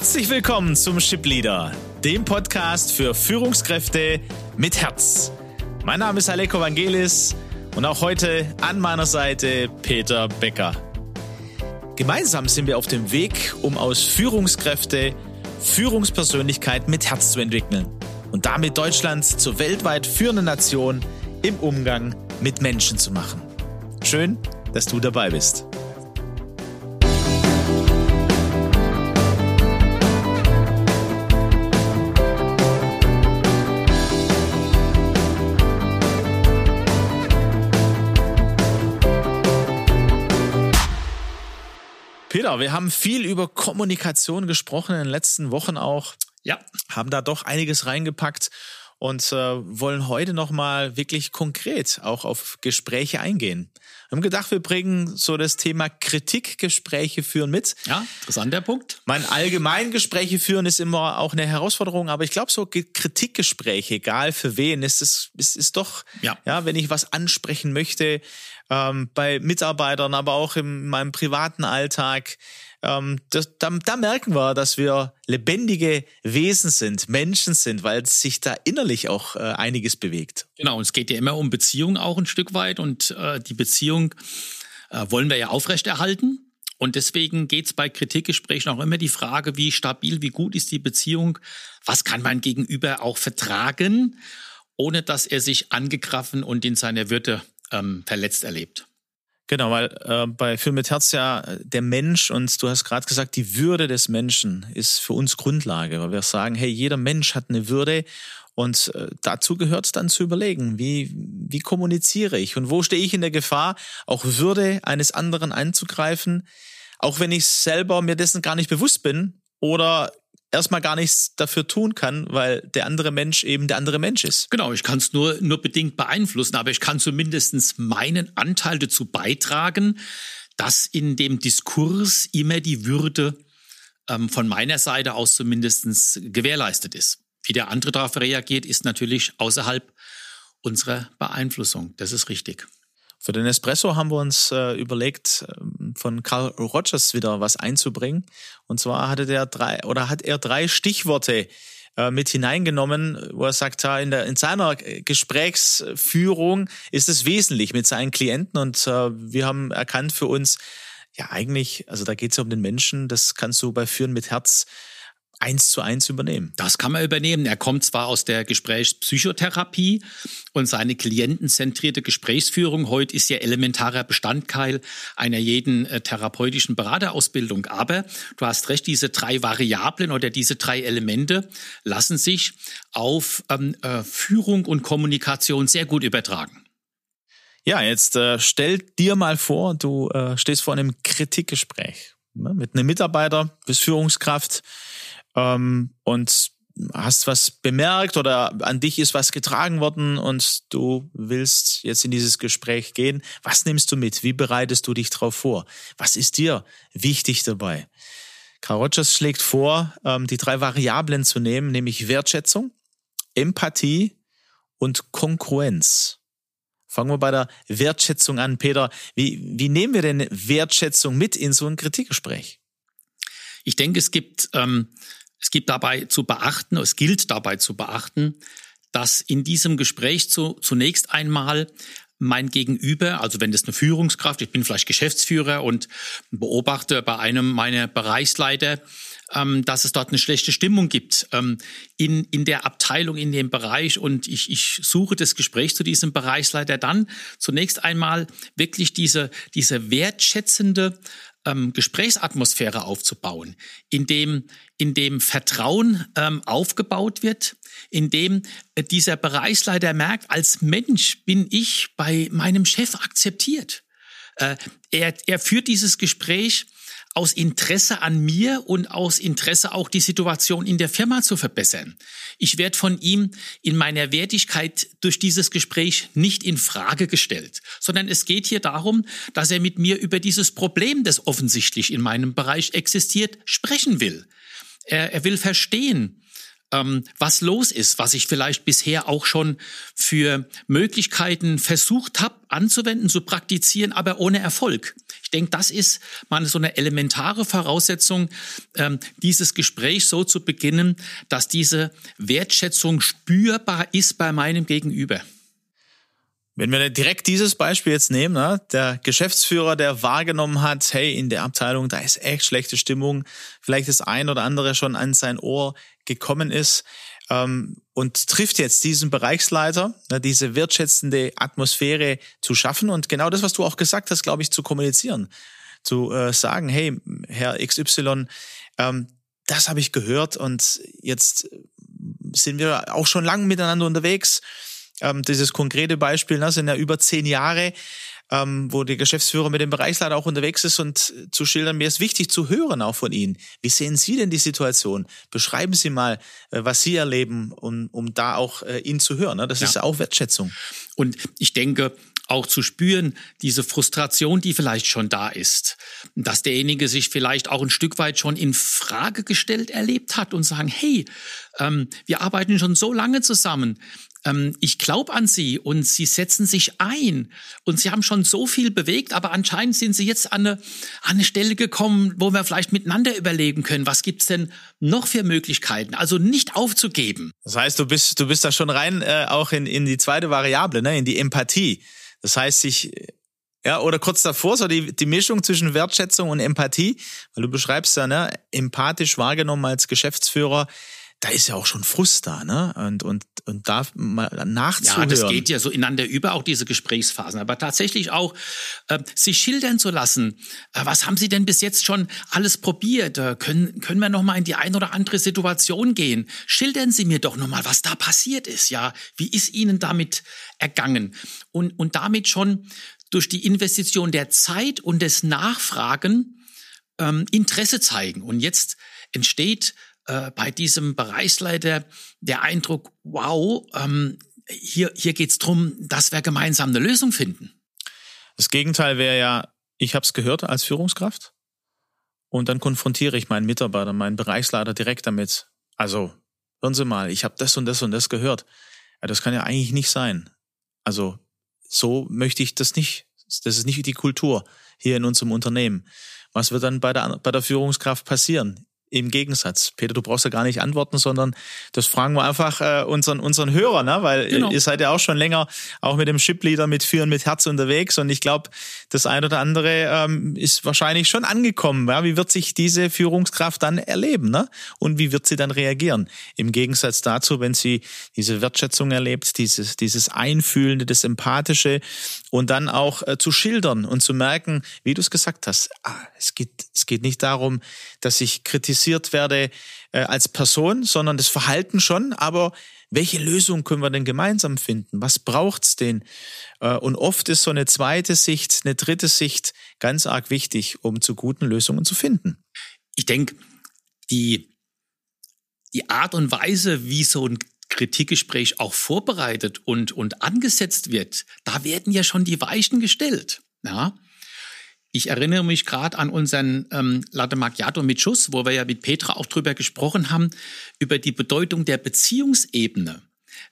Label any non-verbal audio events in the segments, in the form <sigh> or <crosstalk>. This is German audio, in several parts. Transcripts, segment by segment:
Herzlich willkommen zum Ship Leader, dem Podcast für Führungskräfte mit Herz. Mein Name ist Aleko Vangelis und auch heute an meiner Seite Peter Becker. Gemeinsam sind wir auf dem Weg, um aus Führungskräfte Führungspersönlichkeit mit Herz zu entwickeln und damit Deutschland zur weltweit führenden Nation im Umgang mit Menschen zu machen. Schön, dass du dabei bist. Peter, wir haben viel über Kommunikation gesprochen in den letzten Wochen auch. Ja. Haben da doch einiges reingepackt und äh, wollen heute nochmal wirklich konkret auch auf Gespräche eingehen. Wir haben gedacht, wir bringen so das Thema Kritikgespräche führen mit. Ja, interessant der Punkt. Mein allgemein Gespräche führen ist immer auch eine Herausforderung, aber ich glaube, so Kritikgespräche, egal für wen, ist es ist, ist doch, ja. ja, wenn ich was ansprechen möchte, ähm, bei Mitarbeitern, aber auch in meinem privaten Alltag. Ähm, das, da, da merken wir, dass wir lebendige Wesen sind, Menschen sind, weil sich da innerlich auch äh, einiges bewegt. Genau, und es geht ja immer um Beziehung auch ein Stück weit und äh, die Beziehung äh, wollen wir ja aufrechterhalten. Und deswegen geht's bei Kritikgesprächen auch immer die Frage, wie stabil, wie gut ist die Beziehung, was kann man gegenüber auch vertragen, ohne dass er sich angegriffen und in seiner Würde ähm, verletzt erlebt. Genau, weil äh, bei Film mit Herz ja äh, der Mensch und du hast gerade gesagt, die Würde des Menschen ist für uns Grundlage, weil wir sagen, hey, jeder Mensch hat eine Würde und äh, dazu gehört es dann zu überlegen, wie, wie kommuniziere ich und wo stehe ich in der Gefahr, auch Würde eines anderen einzugreifen, auch wenn ich selber mir dessen gar nicht bewusst bin oder erstmal gar nichts dafür tun kann, weil der andere Mensch eben der andere Mensch ist. Genau, ich kann es nur, nur bedingt beeinflussen, aber ich kann zumindest meinen Anteil dazu beitragen, dass in dem Diskurs immer die Würde ähm, von meiner Seite aus zumindest gewährleistet ist. Wie der andere darauf reagiert, ist natürlich außerhalb unserer Beeinflussung. Das ist richtig. Für den Espresso haben wir uns äh, überlegt, ähm, von Carl Rogers wieder was einzubringen. Und zwar hatte der drei oder hat er drei Stichworte äh, mit hineingenommen, wo er sagt, in, der, in seiner Gesprächsführung ist es wesentlich mit seinen Klienten und äh, wir haben erkannt für uns, ja eigentlich, also da geht es ja um den Menschen, das kannst du bei Führen mit Herz eins zu eins übernehmen. Das kann man übernehmen. Er kommt zwar aus der Gesprächspsychotherapie und seine klientenzentrierte Gesprächsführung heute ist ja elementarer Bestandteil einer jeden äh, therapeutischen Beraterausbildung. Aber du hast recht, diese drei Variablen oder diese drei Elemente lassen sich auf ähm, äh, Führung und Kommunikation sehr gut übertragen. Ja, jetzt äh, stell dir mal vor, du äh, stehst vor einem Kritikgespräch ne, mit einem Mitarbeiter, bist Führungskraft ähm, und hast was bemerkt oder an dich ist was getragen worden und du willst jetzt in dieses Gespräch gehen. Was nimmst du mit? Wie bereitest du dich darauf vor? Was ist dir wichtig dabei? Karl Rogers schlägt vor, ähm, die drei Variablen zu nehmen, nämlich Wertschätzung, Empathie und Konkurrenz. Fangen wir bei der Wertschätzung an. Peter, wie, wie nehmen wir denn Wertschätzung mit in so ein Kritikgespräch? Ich denke, es gibt ähm, es gibt dabei zu beachten, es gilt dabei zu beachten, dass in diesem Gespräch zu, zunächst einmal mein Gegenüber, also wenn das eine Führungskraft, ich bin vielleicht Geschäftsführer und beobachte bei einem meiner Bereichsleiter, ähm, dass es dort eine schlechte Stimmung gibt ähm, in, in der Abteilung, in dem Bereich und ich, ich suche das Gespräch zu diesem Bereichsleiter dann zunächst einmal wirklich diese, diese wertschätzende ähm, Gesprächsatmosphäre aufzubauen, in dem, in dem Vertrauen ähm, aufgebaut wird, in dem äh, dieser Bereichsleiter merkt, als Mensch bin ich bei meinem Chef akzeptiert. Äh, er, er führt dieses Gespräch aus Interesse an mir und aus Interesse auch die Situation in der Firma zu verbessern. Ich werde von ihm in meiner Wertigkeit durch dieses Gespräch nicht in Frage gestellt, sondern es geht hier darum, dass er mit mir über dieses Problem, das offensichtlich in meinem Bereich existiert, sprechen will. Er, er will verstehen, ähm, was los ist, was ich vielleicht bisher auch schon für Möglichkeiten versucht habe anzuwenden, zu praktizieren, aber ohne Erfolg. Ich denke, das ist mal so eine elementare Voraussetzung, ähm, dieses Gespräch so zu beginnen, dass diese Wertschätzung spürbar ist bei meinem Gegenüber. Wenn wir direkt dieses Beispiel jetzt nehmen, ne? der Geschäftsführer, der wahrgenommen hat, hey, in der Abteilung, da ist echt schlechte Stimmung, vielleicht das ein oder andere schon an sein Ohr gekommen ist und trifft jetzt diesen Bereichsleiter, ne, diese wertschätzende Atmosphäre zu schaffen und genau das, was du auch gesagt hast, glaube ich, zu kommunizieren, zu äh, sagen, hey, Herr XY, ähm, das habe ich gehört und jetzt sind wir auch schon lange miteinander unterwegs. Ähm, dieses konkrete Beispiel ne, sind ja über zehn Jahre, ähm, wo der Geschäftsführer mit dem Bereichsleiter auch unterwegs ist und zu schildern, mir ist wichtig zu hören auch von Ihnen. Wie sehen Sie denn die Situation? Beschreiben Sie mal, äh, was Sie erleben, um, um da auch äh, ihn zu hören. Ne? Das ja. ist ja auch Wertschätzung. Und ich denke, auch zu spüren, diese Frustration, die vielleicht schon da ist, dass derjenige sich vielleicht auch ein Stück weit schon in Frage gestellt erlebt hat und sagen, hey, ähm, wir arbeiten schon so lange zusammen, ähm, ich glaube an sie und sie setzen sich ein und sie haben schon so viel bewegt, aber anscheinend sind sie jetzt an eine, an eine Stelle gekommen, wo wir vielleicht miteinander überlegen können, was gibt's denn noch für Möglichkeiten? Also nicht aufzugeben. Das heißt, du bist, du bist da schon rein äh, auch in, in die zweite Variable, ne? in die Empathie. Das heißt, sich ja, oder kurz davor, so die, die Mischung zwischen Wertschätzung und Empathie, weil du beschreibst ja, ne, empathisch wahrgenommen als Geschäftsführer, da ist ja auch schon Frust da, ne? Und, und, und da mal nachzuhören. Ja, das geht ja so ineinander über, auch diese Gesprächsphasen. Aber tatsächlich auch, äh, sich schildern zu lassen. Äh, was haben Sie denn bis jetzt schon alles probiert? Äh, können, können wir noch mal in die ein oder andere Situation gehen? Schildern Sie mir doch noch mal, was da passiert ist, ja? Wie ist Ihnen damit ergangen? Und, und damit schon durch die Investition der Zeit und des Nachfragen ähm, Interesse zeigen. Und jetzt entsteht äh, bei diesem Bereichsleiter der Eindruck, wow, ähm, hier, hier geht es darum, dass wir gemeinsam eine Lösung finden. Das Gegenteil wäre ja, ich habe es gehört als Führungskraft und dann konfrontiere ich meinen Mitarbeiter, meinen Bereichsleiter direkt damit. Also, hören Sie mal, ich habe das und das und das gehört. Ja, das kann ja eigentlich nicht sein. Also, so möchte ich das nicht. Das ist nicht die Kultur hier in unserem Unternehmen. Was wird dann bei der, bei der Führungskraft passieren? Im Gegensatz. Peter, du brauchst ja gar nicht antworten, sondern das fragen wir einfach äh, unseren, unseren Hörer, ne? weil genau. ihr seid ja auch schon länger auch mit dem Shipleader mit Führen mit Herz unterwegs und ich glaube, das eine oder andere ähm, ist wahrscheinlich schon angekommen. Ja? Wie wird sich diese Führungskraft dann erleben ne? und wie wird sie dann reagieren? Im Gegensatz dazu, wenn sie diese Wertschätzung erlebt, dieses, dieses Einfühlende, das Empathische und dann auch äh, zu schildern und zu merken, wie du es gesagt hast, ah, es, geht, es geht nicht darum, dass ich kritisiere, kritisiert werde äh, als Person, sondern das Verhalten schon, aber welche Lösung können wir denn gemeinsam finden? Was braucht's denn? Äh, und oft ist so eine zweite Sicht, eine dritte Sicht ganz arg wichtig, um zu guten Lösungen zu finden. Ich denke, die, die Art und Weise, wie so ein Kritikgespräch auch vorbereitet und, und angesetzt wird, da werden ja schon die Weichen gestellt. Ja? Ich erinnere mich gerade an unseren ähm, Latte Macchiato mit Schuss, wo wir ja mit Petra auch drüber gesprochen haben, über die Bedeutung der Beziehungsebene.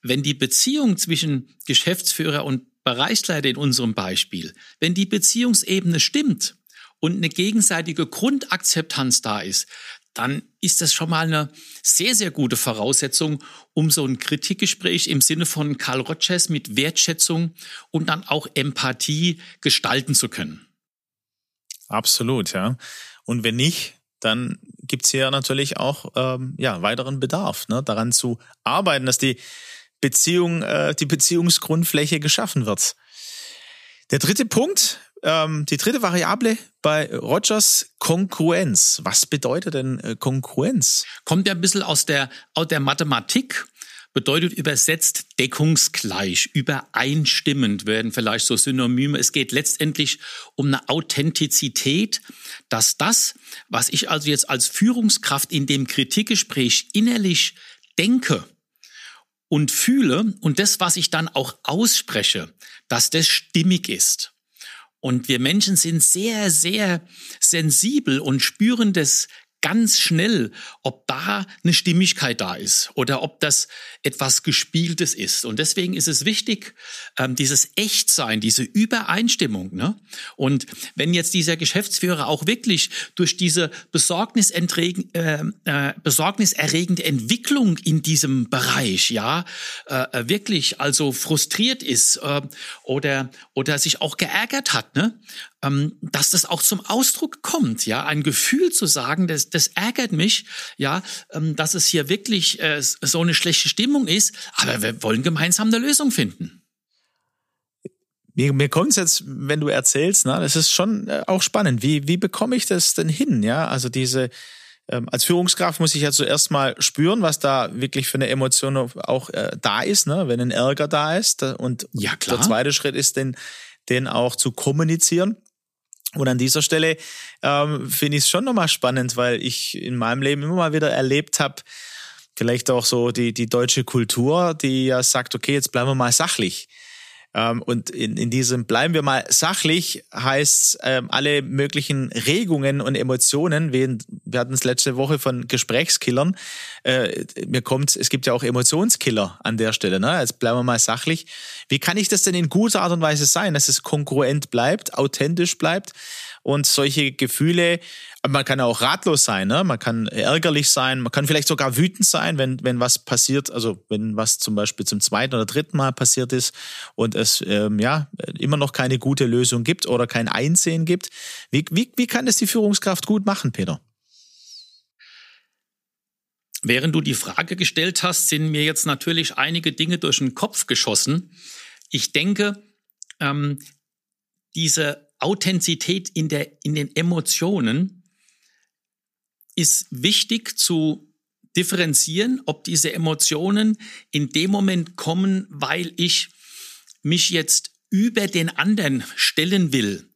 Wenn die Beziehung zwischen Geschäftsführer und Bereichsleiter in unserem Beispiel, wenn die Beziehungsebene stimmt und eine gegenseitige Grundakzeptanz da ist, dann ist das schon mal eine sehr, sehr gute Voraussetzung, um so ein Kritikgespräch im Sinne von Karl Rogers mit Wertschätzung und dann auch Empathie gestalten zu können. Absolut, ja. Und wenn nicht, dann gibt's hier natürlich auch ähm, ja, weiteren Bedarf, ne, daran zu arbeiten, dass die Beziehung, äh, die Beziehungsgrundfläche geschaffen wird. Der dritte Punkt, ähm, die dritte Variable bei Rogers, Konkurrenz. Was bedeutet denn äh, Konkurrenz? Kommt ja ein bisschen aus der, aus der Mathematik bedeutet übersetzt deckungsgleich, übereinstimmend werden vielleicht so Synonyme. Es geht letztendlich um eine Authentizität, dass das, was ich also jetzt als Führungskraft in dem Kritikgespräch innerlich denke und fühle und das, was ich dann auch ausspreche, dass das stimmig ist. Und wir Menschen sind sehr, sehr sensibel und spüren das ganz schnell, ob da eine Stimmigkeit da ist oder ob das etwas Gespieltes ist. Und deswegen ist es wichtig, ähm, dieses Echtsein, diese Übereinstimmung. Ne? Und wenn jetzt dieser Geschäftsführer auch wirklich durch diese äh, äh, besorgniserregende Entwicklung in diesem Bereich, ja, äh, äh, wirklich also frustriert ist äh, oder oder sich auch geärgert hat, ne, ähm, dass das auch zum Ausdruck kommt, ja, ein Gefühl zu sagen, das, das ärgert mich, ja, ähm, dass es hier wirklich äh, so eine schlechte Stimmung ist, aber wir wollen gemeinsam eine Lösung finden. Mir, mir kommt es jetzt, wenn du erzählst, ne, das ist schon äh, auch spannend. Wie, wie bekomme ich das denn hin? Ja, also diese, ähm, als Führungskraft muss ich ja zuerst mal spüren, was da wirklich für eine Emotion auch äh, da ist, ne, wenn ein Ärger da ist. Und ja, klar. der zweite Schritt ist, den, den auch zu kommunizieren. Und an dieser Stelle ähm, finde ich es schon nochmal spannend, weil ich in meinem Leben immer mal wieder erlebt habe, vielleicht auch so die, die deutsche Kultur, die ja sagt, okay, jetzt bleiben wir mal sachlich. Ähm, und in, in diesem bleiben wir mal sachlich heißt ähm, alle möglichen Regungen und Emotionen. Wir, wir hatten es letzte Woche von Gesprächskillern. Äh, mir kommt, es gibt ja auch Emotionskiller an der Stelle. Ne? Jetzt bleiben wir mal sachlich. Wie kann ich das denn in guter Art und Weise sein, dass es kongruent bleibt, authentisch bleibt und solche Gefühle man kann auch ratlos sein, ne? man kann ärgerlich sein, man kann vielleicht sogar wütend sein, wenn, wenn was passiert, also wenn was zum Beispiel zum zweiten oder dritten Mal passiert ist und es ähm, ja immer noch keine gute Lösung gibt oder kein Einsehen gibt. Wie, wie, wie kann es die Führungskraft gut machen, Peter? Während du die Frage gestellt hast, sind mir jetzt natürlich einige Dinge durch den Kopf geschossen. Ich denke, ähm, diese Authentizität in, der, in den Emotionen ist wichtig zu differenzieren, ob diese Emotionen in dem Moment kommen, weil ich mich jetzt über den anderen stellen will,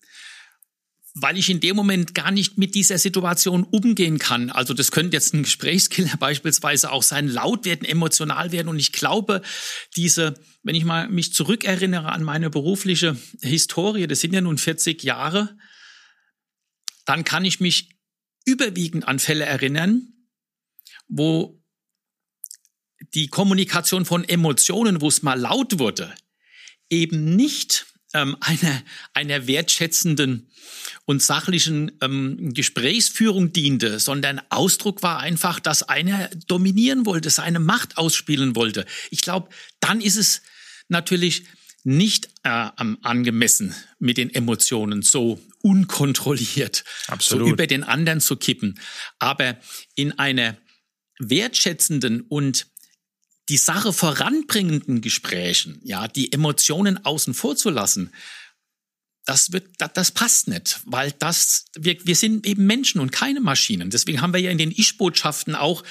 weil ich in dem Moment gar nicht mit dieser Situation umgehen kann. Also das könnte jetzt ein Gesprächskiller <laughs> beispielsweise auch sein, laut werden, emotional werden. Und ich glaube, diese, wenn ich mal mich zurückerinnere an meine berufliche Historie, das sind ja nun 40 Jahre, dann kann ich mich überwiegend an Fälle erinnern, wo die Kommunikation von Emotionen, wo es mal laut wurde, eben nicht ähm, <laughs> einer, einer wertschätzenden und sachlichen ähm, Gesprächsführung diente, sondern Ausdruck war einfach, dass einer dominieren wollte, seine Macht ausspielen wollte. Ich glaube, dann ist es natürlich nicht äh, angemessen mit den Emotionen so unkontrolliert, Absolut. so über den anderen zu kippen. Aber in einer wertschätzenden und die Sache voranbringenden Gesprächen, ja, die Emotionen außen vor zu lassen, das wird, das, das passt nicht, weil das, wir, wir sind eben Menschen und keine Maschinen. Deswegen haben wir ja in den Ich-Botschaften auch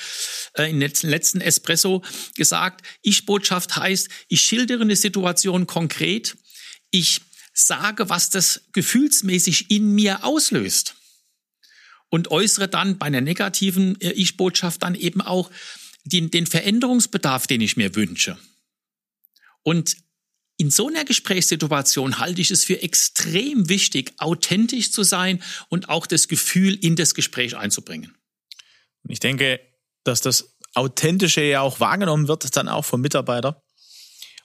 äh, in letzten, letzten Espresso gesagt, Ich-Botschaft heißt, ich schildere eine Situation konkret, ich sage, was das gefühlsmäßig in mir auslöst und äußere dann bei einer negativen äh, Ich-Botschaft dann eben auch den, den Veränderungsbedarf, den ich mir wünsche. Und in so einer Gesprächssituation halte ich es für extrem wichtig, authentisch zu sein und auch das Gefühl in das Gespräch einzubringen. Ich denke, dass das Authentische ja auch wahrgenommen wird, dann auch vom Mitarbeiter.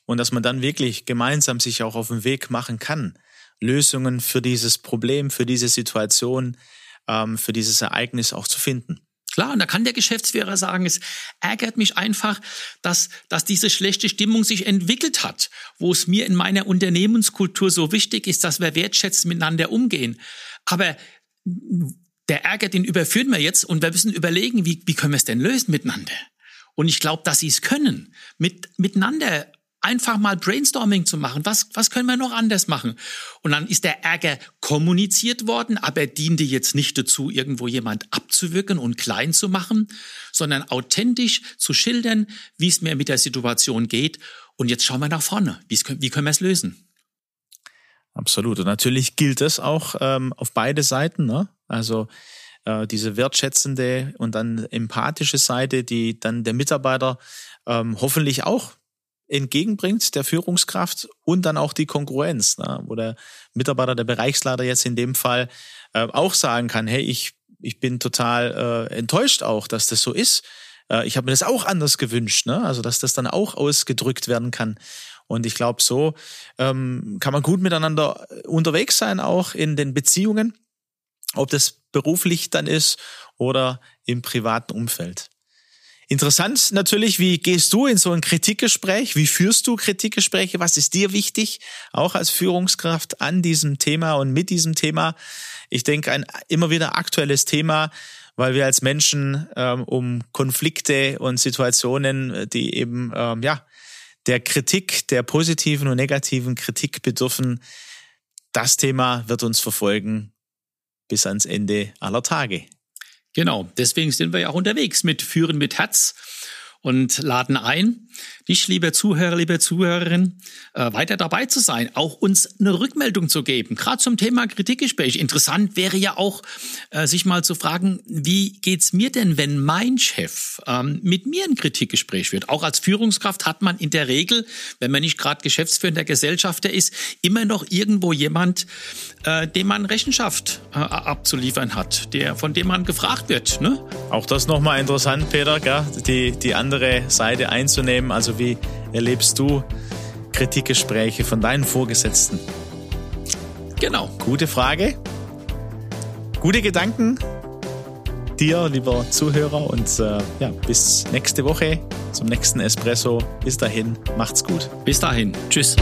Und dass man dann wirklich gemeinsam sich auch auf den Weg machen kann, Lösungen für dieses Problem, für diese Situation, ähm, für dieses Ereignis auch zu finden. Klar, und da kann der Geschäftsführer sagen, es ärgert mich einfach, dass, dass diese schlechte Stimmung sich entwickelt hat, wo es mir in meiner Unternehmenskultur so wichtig ist, dass wir wertschätzen miteinander umgehen. Aber der Ärger, den überführen wir jetzt und wir müssen überlegen, wie, wie können wir es denn lösen miteinander? Und ich glaube, dass sie es können, mit, miteinander einfach mal Brainstorming zu machen. Was, was können wir noch anders machen? Und dann ist der Ärger kommuniziert worden, aber er diente jetzt nicht dazu, irgendwo jemand abzuwirken und klein zu machen, sondern authentisch zu schildern, wie es mir mit der Situation geht. Und jetzt schauen wir nach vorne. Wie, wie können wir es lösen? Absolut. Und natürlich gilt es auch ähm, auf beide Seiten. Ne? Also äh, diese wertschätzende und dann empathische Seite, die dann der Mitarbeiter ähm, hoffentlich auch entgegenbringt, der Führungskraft und dann auch die Konkurrenz, ne? wo der Mitarbeiter, der Bereichsleiter jetzt in dem Fall äh, auch sagen kann, hey, ich ich bin total äh, enttäuscht auch, dass das so ist. Äh, ich habe mir das auch anders gewünscht, ne? also dass das dann auch ausgedrückt werden kann. Und ich glaube, so ähm, kann man gut miteinander unterwegs sein, auch in den Beziehungen, ob das beruflich dann ist oder im privaten Umfeld. Interessant natürlich, wie gehst du in so ein Kritikgespräch? Wie führst du Kritikgespräche? Was ist dir wichtig, auch als Führungskraft an diesem Thema und mit diesem Thema? Ich denke, ein immer wieder aktuelles Thema, weil wir als Menschen ähm, um Konflikte und Situationen, die eben ähm, ja der Kritik, der positiven und negativen Kritik bedürfen, das Thema wird uns verfolgen bis ans Ende aller Tage. Genau, deswegen sind wir ja auch unterwegs mit Führen mit Herz und laden ein, dich, liebe Zuhörer, liebe Zuhörerin, äh, weiter dabei zu sein, auch uns eine Rückmeldung zu geben, gerade zum Thema Kritikgespräch. Interessant wäre ja auch, äh, sich mal zu fragen, wie geht's mir denn, wenn mein Chef ähm, mit mir ein Kritikgespräch führt? Auch als Führungskraft hat man in der Regel, wenn man nicht gerade Geschäftsführer Gesellschafter ist, immer noch irgendwo jemand, äh, dem man Rechenschaft äh, abzuliefern hat, der von dem man gefragt wird. Ne? Auch das nochmal interessant, Peter, gell? Die, die andere Seite einzunehmen. Also wie erlebst du Kritikgespräche von deinen Vorgesetzten? Genau. Gute Frage. Gute Gedanken dir, lieber Zuhörer. Und äh, ja, bis nächste Woche zum nächsten Espresso. Bis dahin, macht's gut. Bis dahin. Tschüss.